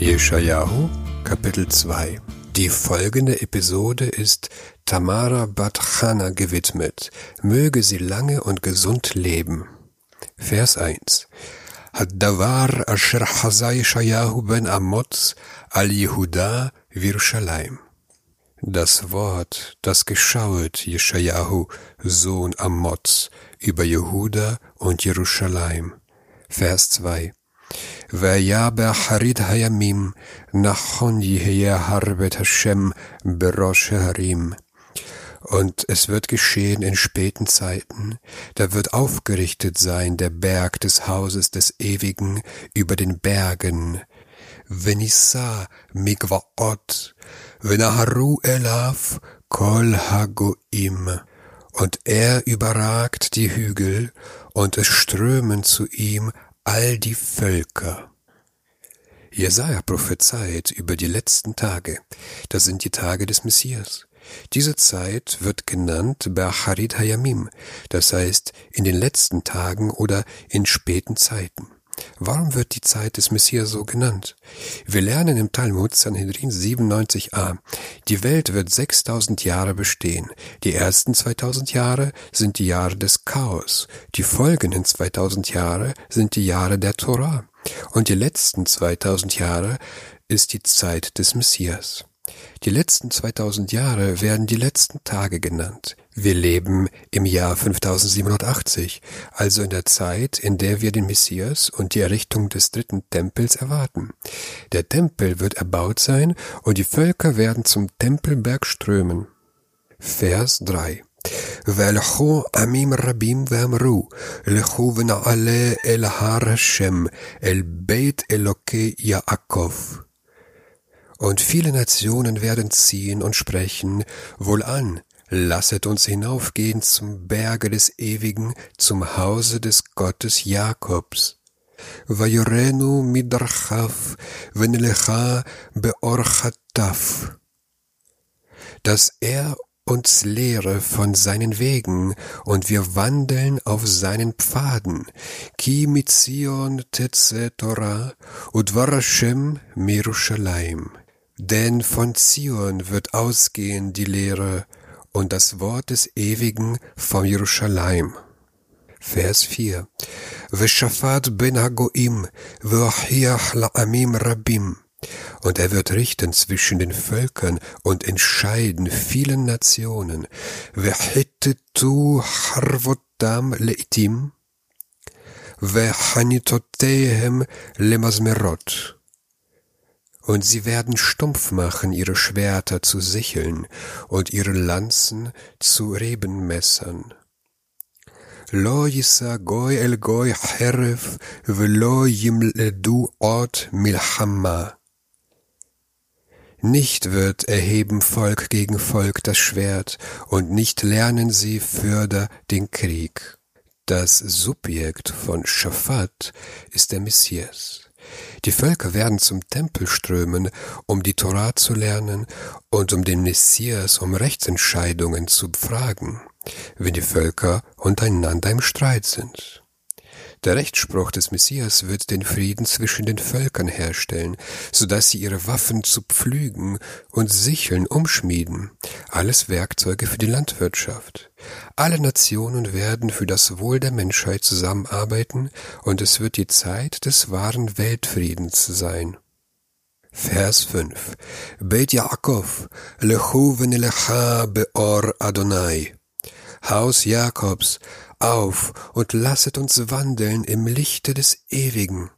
Jeschajahu, Kapitel 2 Die folgende Episode ist Tamara Bat Chana gewidmet. Möge sie lange und gesund leben. Vers 1 Haddavar asher haza Yeshayahu ben Amoz al Yehuda Virushalayim. Das Wort, das geschauet Jeschajahu, Sohn Amoz, über Jehuda und Jerusalem. Vers 2 והיה באחרית הימים, נכון יהיה Harbet Hashem בראש ההרים. Und es wird geschehen in späten Zeiten, da wird aufgerichtet sein der Berg des Hauses des Ewigen über den Bergen. Venissa migvaot, venaharu elav kol hagoim. Und er überragt die Hügel, und es strömen zu ihm all die Völker. Jesaja prophezeit über die letzten Tage. Das sind die Tage des Messias. Diese Zeit wird genannt Be'acharit Hayamim, das heißt in den letzten Tagen oder in späten Zeiten. Warum wird die Zeit des Messias so genannt? Wir lernen im Talmud Sanhedrin 97a, die Welt wird 6000 Jahre bestehen. Die ersten 2000 Jahre sind die Jahre des Chaos. Die folgenden 2000 Jahre sind die Jahre der Torah. Und die letzten 2000 Jahre ist die Zeit des Messias. Die letzten 2000 Jahre werden die letzten Tage genannt. Wir leben im Jahr 5780, also in der Zeit, in der wir den Messias und die Errichtung des dritten Tempels erwarten. Der Tempel wird erbaut sein und die Völker werden zum Tempelberg strömen. Vers 3 והלכו עמים רבים ואמרו, לכו ונעלה אל הר השם, אל בית אלוקי יעקב. Und viele Nationen werden ziehen und sprechen, wohlan, lasset uns hinaufgehen zum Berge des Ewigen, zum Hause des Gottes Jakobs. ויורנו מדרכיו, ונלכה באורחתיו. Dass er uns lehre von seinen Wegen, und wir wandeln auf seinen Pfaden. Ki mitzion tetze Torah, udvar Hashem Mirushalayim. Denn von Zion wird ausgehen die Lehre und das Wort des Ewigen vom Jerusalem. Vers 4. Veshafat ben Hagoim, v'ochiach la'amim rabim. Und er wird richten zwischen den Völkern und entscheiden vielen Nationen. V'hittetu harvotam leitim, v'hanitotehem lemazmerot und sie werden stumpf machen ihre Schwerter zu Sicheln und ihre Lanzen zu Rebenmessern. לא יישא גוי אל גוי חרב, ולא ימלדו עוד מלחמה. Nicht wird erheben Volk gegen Volk das Schwert, und nicht lernen sie fürder den Krieg. Das Subjekt von Schafat ist der Messias. Die Völker werden zum Tempel strömen, um die Torah zu lernen und um den Messias um Rechtsentscheidungen zu befragen, wenn die Völker untereinander im Streit sind. Der Rechtsspruch des Messias wird den Frieden zwischen den Völkern herstellen, so dass sie ihre Waffen zu Pflügen und Sicheln umschmieden, alles Werkzeuge für die Landwirtschaft. Alle Nationen werden für das Wohl der Menschheit zusammenarbeiten, und es wird die Zeit des wahren Weltfriedens sein. Vers 5 Bet Yaakov, lechu v'nelecha beor Adonai. Haus Jakobs, auf und lasset uns wandeln im Lichte des Ewigen.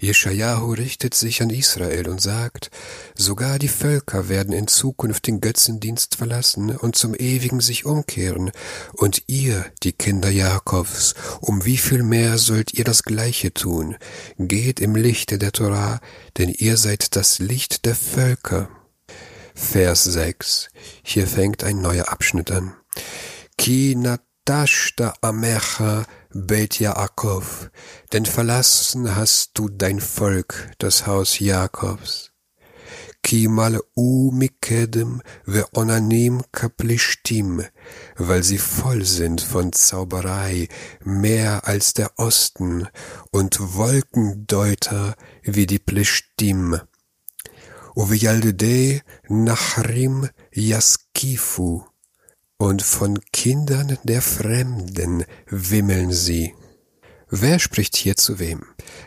Jeschajahu richtet sich an Israel und sagt, sogar die Völker werden in Zukunft den Götzendienst verlassen und zum Ewigen sich umkehren, und ihr, die Kinder Jakobs, um wie viel mehr sollt ihr das Gleiche tun? Geht im Lichte der Torah, denn ihr seid das Licht der Völker. Vers 6. Hier fängt ein neuer Abschnitt an. Ki Tashta Amecha Bet Yaakov, denn verlassen hast du dein Volk, das Haus Jakobs. Ki mal'u mikedem ve'onanim kaplishtim, weil sie voll sind von Zauberei, mehr als der Osten, und Wolkendeuter wie die Plishtim. Uveyaldei Nachrim Yaskifu, und von Kindern der Fremden wimmeln sie. Wer spricht hier zu wem?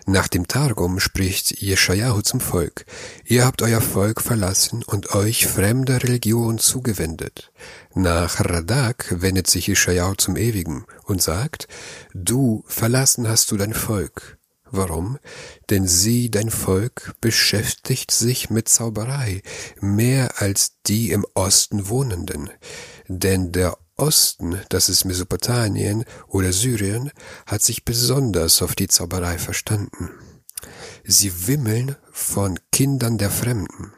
Nach dem Targum spricht Jeschajahu zum Volk. Ihr habt euer Volk verlassen und euch fremder Religion zugewendet. Nach Radak wendet sich Jeschajahu zum Ewigen und sagt, du verlassen hast du dein Volk. Warum? Denn sie, dein Volk, beschäftigt sich mit Zauberei mehr als die im Osten Wohnenden. Denn der Osten, das ist Mesopotamien oder Syrien, hat sich besonders auf die Zauberei verstanden. Sie wimmeln von Kindern der Fremden.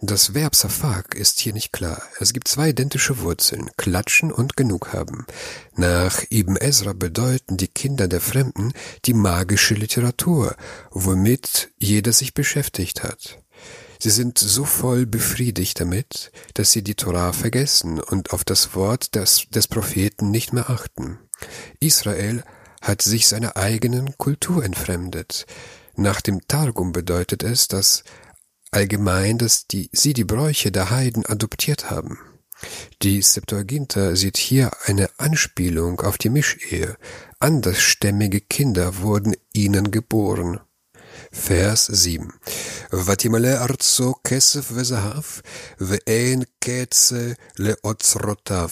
Das Verb Safak ist hier nicht klar. Es gibt zwei identische Wurzeln, klatschen und genug haben. Nach Ibn Ezra bedeuten die Kinder der Fremden die magische Literatur, womit jeder sich beschäftigt hat. Sie sind so voll befriedigt damit, dass sie die Torah vergessen und auf das Wort des, des Propheten nicht mehr achten. Israel hat sich seiner eigenen Kultur entfremdet. Nach dem Targum bedeutet es, dass allgemein, dass die, sie die Bräuche der Heiden adoptiert haben. Die Septuaginta sieht hier eine Anspielung auf die Mischehe. Andersstämmige Kinder wurden ihnen geboren. Vers 7. ותמלא ארצו כסף וזהב, ואין קצה לאוצרותיו.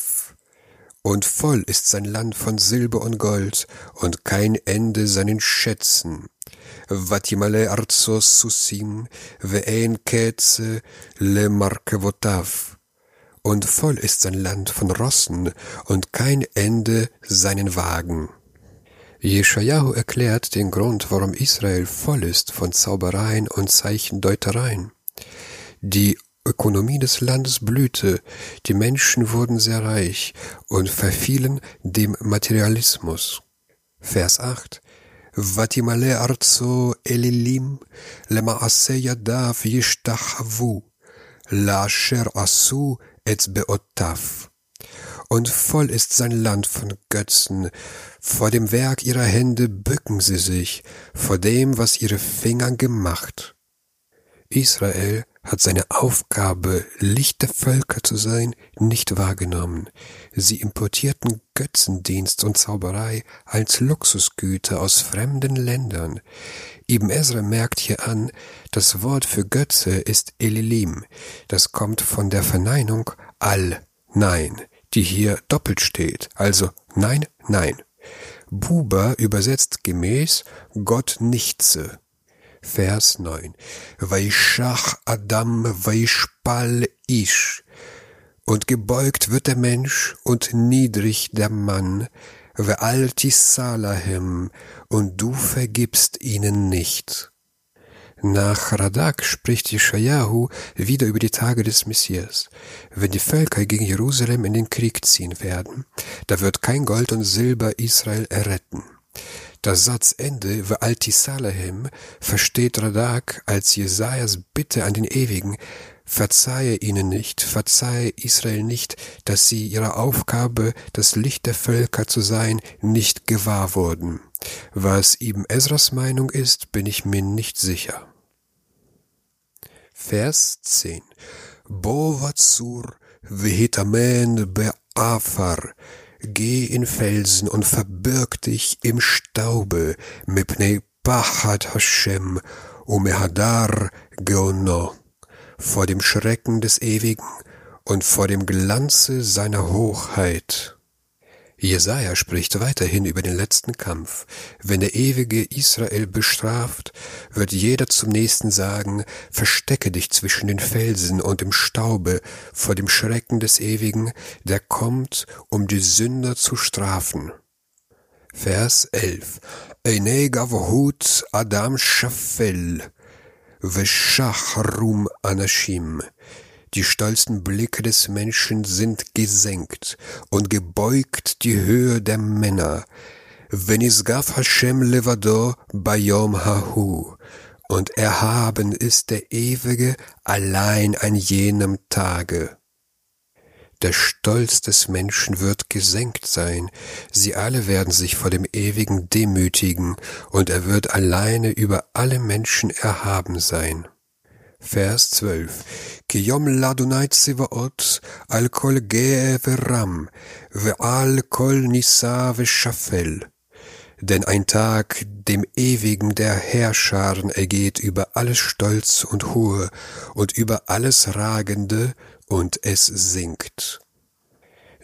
Und voll ist sein Land von Silber und Gold, und kein Ende seinen Schätzen. ותמלא ארצו סוסים, ואין קצה למרכבותיו. Und voll ist sein Land von Rossen, und kein Ende seinen Wagen. Jeschajahu erklärt den Grund, warum Israel voll ist von Zaubereien und Zeichendeutereien. Die Ökonomie des Landes blühte, die Menschen wurden sehr reich und verfielen dem Materialismus. Vers 8 Vatimale arzo elilim lemaasse yadav yishtachavu la asher asu etz beotav und voll ist sein Land von Götzen. Vor dem Werk ihrer Hände bücken sie sich, vor dem, was ihre Finger gemacht. Israel hat seine Aufgabe, Licht der Völker zu sein, nicht wahrgenommen. Sie importierten Götzendienst und Zauberei als Luxusgüter aus fremden Ländern. Ibn Ezra merkt hier an, das Wort für Götze ist Elilim. Das kommt von der Verneinung Al, nein die hier doppelt steht, also nein, nein. Buber übersetzt gemäß Gott nichtse. Vers 9. Vaishach Adam Vaishpal Ish. Und gebeugt wird der Mensch und niedrig der Mann, Ve'alti Salahem, und du vergibst ihnen nicht. Nach Radak spricht Jeschajahu wieder über die Tage des Messias. Wenn die Völker gegen Jerusalem in den Krieg ziehen werden, da wird kein Gold und Silber Israel erretten. Das Satzende Ve'alti versteht Radak als Jesajas Bitte an den Ewigen, verzeihe ihnen nicht, verzeihe Israel nicht, dass sie ihrer Aufgabe, das Licht der Völker zu sein, nicht gewahr wurden. Was Ibn Ezras Meinung ist, bin ich mir nicht sicher. Vers 10. Bovatsur vehitamen be'afar. Geh in Felsen und verbirg dich im Staube, mipnei pachat Hashem, umehadar geono, vor dem Schrecken des Ewigen und vor dem Glanze seiner Hochheit. Jesaja spricht weiterhin über den letzten Kampf. Wenn der ewige Israel bestraft, wird jeder zum nächsten sagen, verstecke dich zwischen den Felsen und im Staube vor dem Schrecken des Ewigen, der kommt, um die Sünder zu strafen. Vers 11. Eine gavhut Adam Shafel, Veshachrum Anashim. Die stolzen Blicke des Menschen sind gesenkt und gebeugt die Höhe der Männer. Venisgaf Hashem levado bayom hahu. Und erhaben ist der Ewige allein an jenem Tage. Der Stolz des Menschen wird gesenkt sein, sie alle werden sich vor dem Ewigen demütigen, und er wird alleine über alle Menschen erhaben sein. Vers 12. Ki yom ladunai tzivaot al kol ge'e veram ve'al kol nisa ve'shafel. Denn ein Tag dem Ewigen der Herrscharen ergeht über alles Stolz und Hohe und über alles Ragende und es sinkt.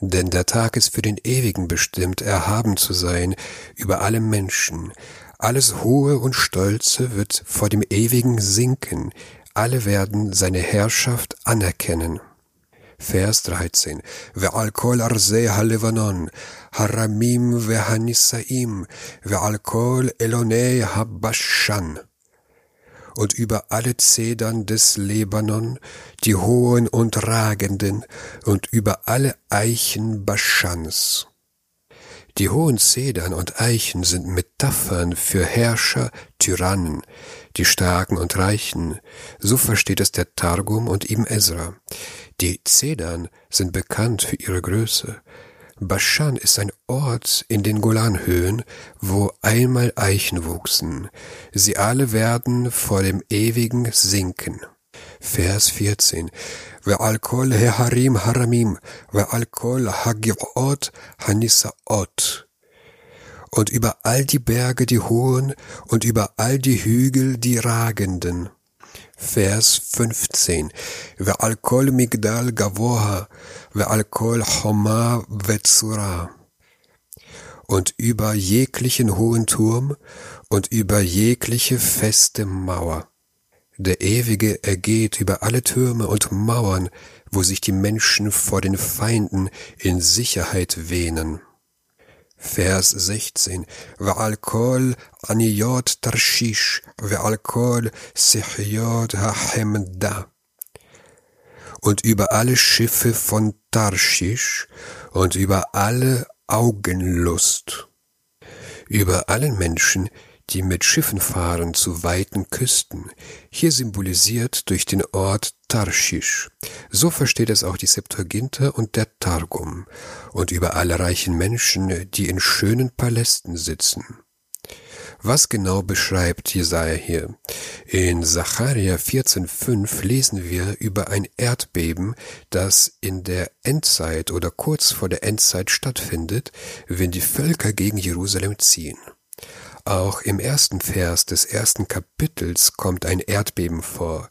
Denn der Tag ist für den Ewigen bestimmt, erhaben zu sein über alle Menschen. Alles Hohe und Stolze wird vor dem Ewigen sinken, alle werden seine Herrschaft anerkennen. Vers 13. Ve'alkol arzeh ha'levanon, haramim ve'hanisaim, ve'alkol elonei ha'bashan. Und über alle Zedern des Lebanon, die hohen und ragenden, und über alle Eichen Baschans. Die hohen Zedern und Eichen sind Metaphern für Herrscher, Tyrannen, die Starken und Reichen. So versteht es der Targum und Ibn Ezra. Die Zedern sind bekannt für ihre Größe. Baschan ist ein Ort in den Golanhöhen, wo einmal Eichen wuchsen. Sie alle werden vor dem Ewigen sinken. Vers 14. ועל כל ההרים הרמים, ועל כל הגבעות הנישאות. Und über all die Berge die hohen, und über all die Hügel die ragenden. Vers 15. ועל כל מגדל גבוה, ועל כל חומה וצורה. Und über jeglichen hohen Turm und über jegliche feste Mauer. der Ewige ergeht über alle Türme und Mauern, wo sich die Menschen vor den Feinden in Sicherheit wehnen. Vers 16. Ve'alkol aniyot tarshish, ve'alkol sihyot ha'hemda. Und über alle Schiffe von Tarshish und über alle Augenlust, über allen Menschen, die mit Schiffen fahren zu weiten Küsten, hier symbolisiert durch den Ort Tarschisch. So versteht es auch die Septuaginta und der Targum, und über alle reichen Menschen, die in schönen Palästen sitzen. Was genau beschreibt Jesaja hier? In Zacharia 14,5 lesen wir über ein Erdbeben, das in der Endzeit oder kurz vor der Endzeit stattfindet, wenn die Völker gegen Jerusalem ziehen. Auch im ersten Vers des ersten Kapitels kommt ein Erdbeben vor.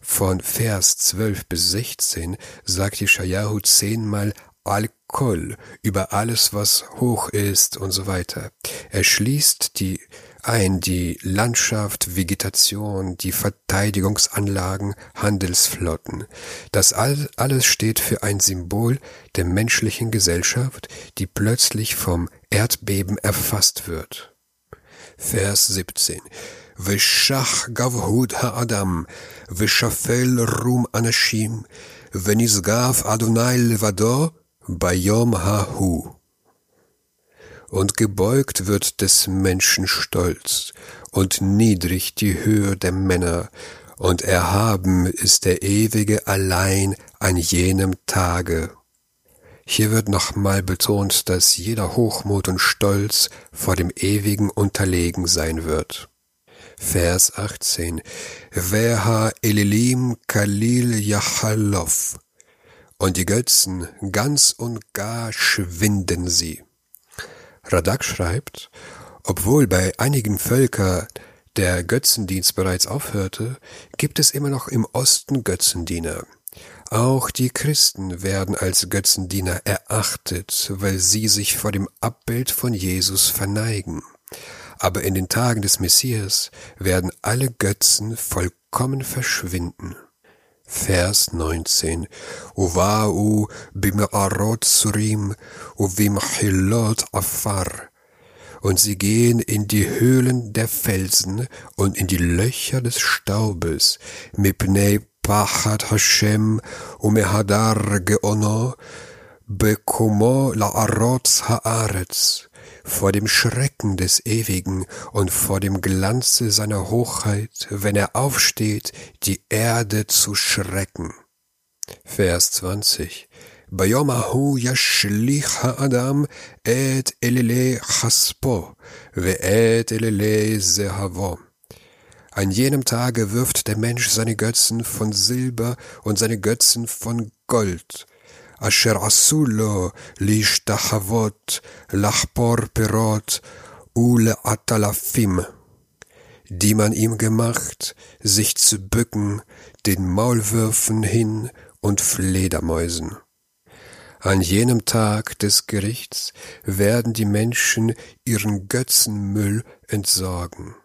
Von Vers 12 bis 16 sagt Jeschajahu zehnmal Al-Kol über alles, was hoch ist und so weiter. Er schließt die ein die Landschaft, Vegetation, die Verteidigungsanlagen, Handelsflotten. Das all, alles steht für ein Symbol der menschlichen Gesellschaft, die plötzlich vom Erdbeben erfasst wird. Vers 17. ושח גבהות האדם, ושפל רום אנשים, ונשגב אדוני לבדו ביום ההוא. Und gebeugt wird des Menschen Stolz, und niedrig die Höhe der Männer, und erhaben ist der Ewige allein an jenem Tage. Hier wird nochmal betont, dass jeder Hochmut und Stolz vor dem Ewigen unterlegen sein wird. Vers 18. Veha Elilim Kalil Yachalov. Und die Götzen ganz und gar schwinden sie. Radak schreibt, obwohl bei einigen Völkern der Götzendienst bereits aufhörte, gibt es immer noch im Osten Götzendiener. Auch die Christen werden als Götzendiener erachtet, weil sie sich vor dem Abbild von Jesus verneigen. Aber in den Tagen des Messias werden alle Götzen vollkommen verschwinden. Vers 19. Uva'u bim'arot surim uvimchilot afar. Und sie gehen in die Höhlen der Felsen und in die Löcher des Staubes, mipnei Pachat Hashem umehadar geono bekomo la'arotz haaretz vor dem Schrecken des Ewigen und vor dem Glanze seiner Hochheit, wenn er aufsteht, die Erde zu schrecken. Vers 20 Bayomahu yashlich ha'adam et elele chaspo, ve et elele zehavom. An jenem Tage wirft der Mensch seine Götzen von Silber und seine Götzen von Gold. Asher asulo li shtachavot lachpor perot ule atalafim, die man ihm gemacht, sich zu bücken, den Maulwürfen hin und Fledermäusen. An jenem Tag des Gerichts werden die Menschen ihren Götzenmüll entsorgen.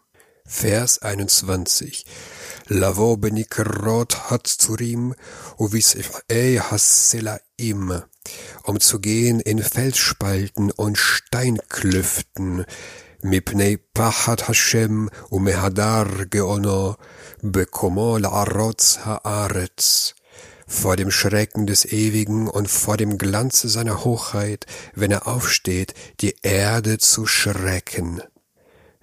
Vers 21. Lavo benikrot hatzurim uvisei hasselaim, um zu gehen in Felsspalten und Steinklüften, mipnei pachat Hashem umehadar geono bekomo la'arotz haaretz, vor dem Schrecken des Ewigen und vor dem Glanze seiner Hochheit, wenn er aufsteht, die Erde zu schrecken.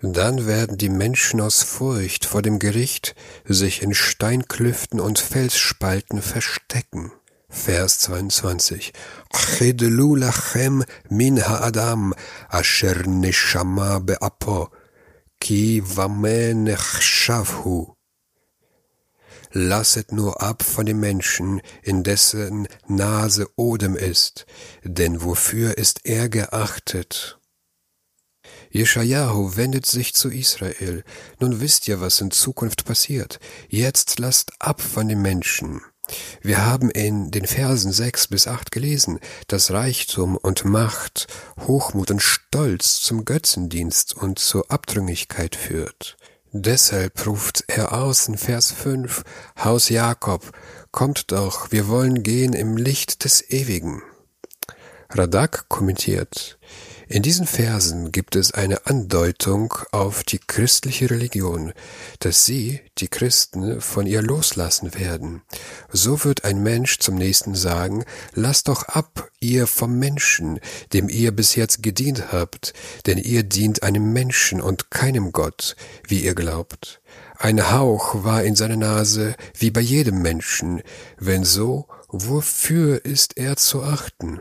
Dann werden die Menschen aus Furcht vor dem Gericht sich in Steinklüften und Felsspalten verstecken. Vers 22. Chidlu lachem min ha'adam asher neshama be'apo ki vame shavhu. Lasset nur ab von dem Menschen, in dessen Nase Odem ist, denn wofür ist er geachtet? Jeschajahu wendet sich zu Israel. Nun wisst ihr, was in Zukunft passiert. Jetzt lasst ab von den Menschen. Wir haben in den Versen sechs bis acht gelesen, dass Reichtum und Macht, Hochmut und Stolz zum Götzendienst und zur Abtrünnigkeit führt. Deshalb ruft er aus in Vers 5, Haus Jakob, kommt doch, wir wollen gehen im Licht des Ewigen. Radak kommentiert, in diesen Versen gibt es eine Andeutung auf die christliche Religion, dass sie, die Christen, von ihr loslassen werden. So wird ein Mensch zum nächsten sagen, lasst doch ab, ihr vom Menschen, dem ihr bis jetzt gedient habt, denn ihr dient einem Menschen und keinem Gott, wie ihr glaubt. Ein Hauch war in seiner Nase, wie bei jedem Menschen. Wenn so, wofür ist er zu achten?